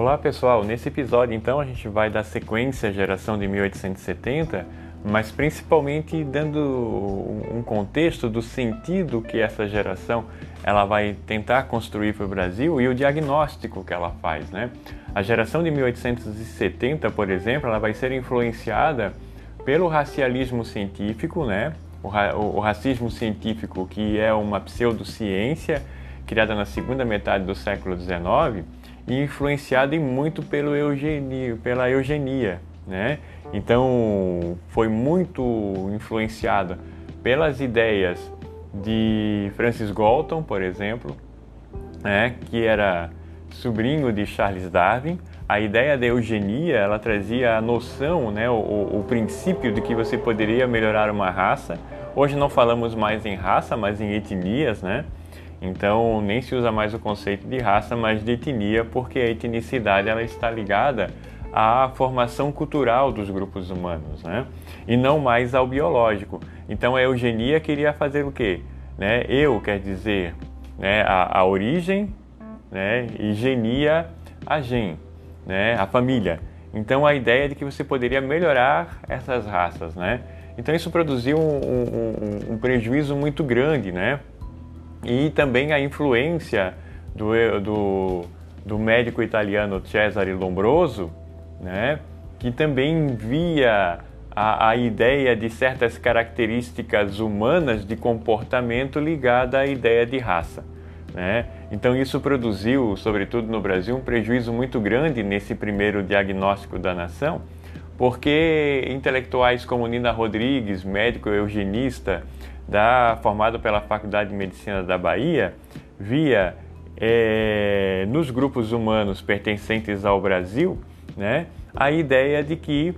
Olá pessoal, nesse episódio então a gente vai dar sequência à geração de 1870, mas principalmente dando um contexto do sentido que essa geração ela vai tentar construir para o Brasil e o diagnóstico que ela faz, né? A geração de 1870, por exemplo, ela vai ser influenciada pelo racialismo científico, né? O, ra o racismo científico que é uma pseudociência criada na segunda metade do século XIX e influenciada muito pelo eugenia, pela eugenia, né? Então foi muito influenciada pelas ideias de Francis Galton, por exemplo, né? que era sobrinho de Charles Darwin. A ideia da eugenia, ela trazia a noção, né, o, o princípio de que você poderia melhorar uma raça. Hoje não falamos mais em raça, mas em etnias, né? Então nem se usa mais o conceito de raça, mas de etnia, porque a etnicidade ela está ligada à formação cultural dos grupos humanos, né? E não mais ao biológico. Então a eugenia queria fazer o quê? Né? Eu quer dizer né, a, a origem, né? E genia a gen, né? A família. Então a ideia de que você poderia melhorar essas raças, né? Então isso produziu um, um, um prejuízo muito grande, né? E também a influência do, do, do médico italiano Cesare Lombroso, né, que também via a, a, ideia de certas características humanas de comportamento ligada à ideia de raça. Né? Então, isso produziu, sobretudo no Brasil, um prejuízo muito grande nesse primeiro diagnóstico da nação, porque intelectuais como Nina Rodrigues, médico eugenista, da, formado pela Faculdade de Medicina da Bahia, via é, nos grupos humanos pertencentes ao Brasil né, a ideia de que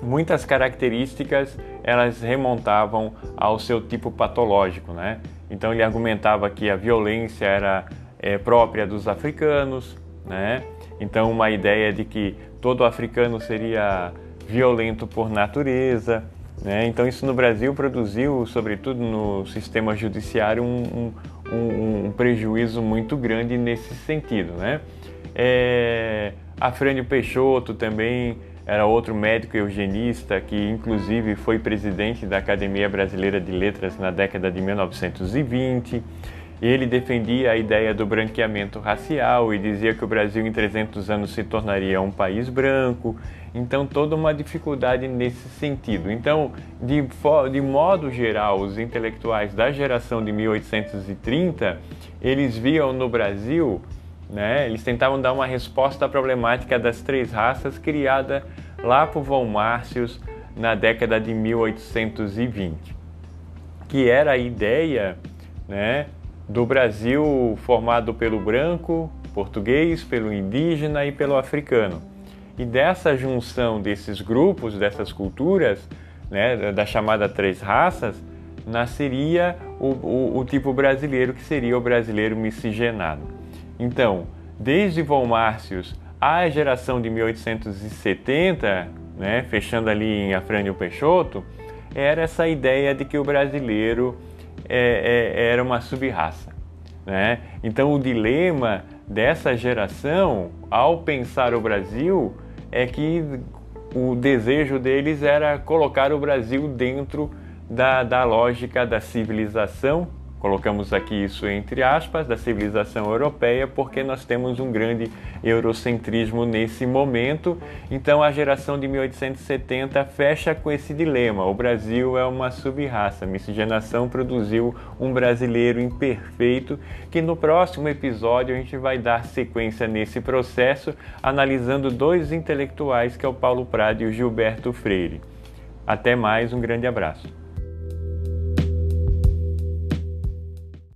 muitas características elas remontavam ao seu tipo patológico. Né? Então ele argumentava que a violência era é, própria dos africanos, né? então uma ideia de que todo africano seria violento por natureza, né? Então, isso no Brasil produziu, sobretudo no sistema judiciário, um, um, um prejuízo muito grande nesse sentido. Né? É, Afrânio Peixoto também era outro médico eugenista que, inclusive, foi presidente da Academia Brasileira de Letras na década de 1920. Ele defendia a ideia do branqueamento racial e dizia que o Brasil em 300 anos se tornaria um país branco. Então, toda uma dificuldade nesse sentido. Então, de, de modo geral, os intelectuais da geração de 1830, eles viam no Brasil, né, eles tentavam dar uma resposta à problemática das três raças criada lá por Von Márcios na década de 1820, que era a ideia, né, do Brasil formado pelo branco, português, pelo indígena e pelo africano. E dessa junção desses grupos, dessas culturas, né, da chamada três raças, nasceria o, o, o tipo brasileiro, que seria o brasileiro miscigenado. Então, desde Von Márcios à geração de 1870, né, fechando ali em Afrânio Peixoto, era essa ideia de que o brasileiro é, é, era uma subraça. Né? Então, o dilema dessa geração, ao pensar o Brasil, é que o desejo deles era colocar o Brasil dentro da, da lógica da civilização Colocamos aqui isso entre aspas, da civilização europeia, porque nós temos um grande eurocentrismo nesse momento. Então a geração de 1870 fecha com esse dilema: o Brasil é uma subraça. Miscigenação produziu um brasileiro imperfeito, que no próximo episódio a gente vai dar sequência nesse processo, analisando dois intelectuais, que é o Paulo Prado e o Gilberto Freire. Até mais, um grande abraço.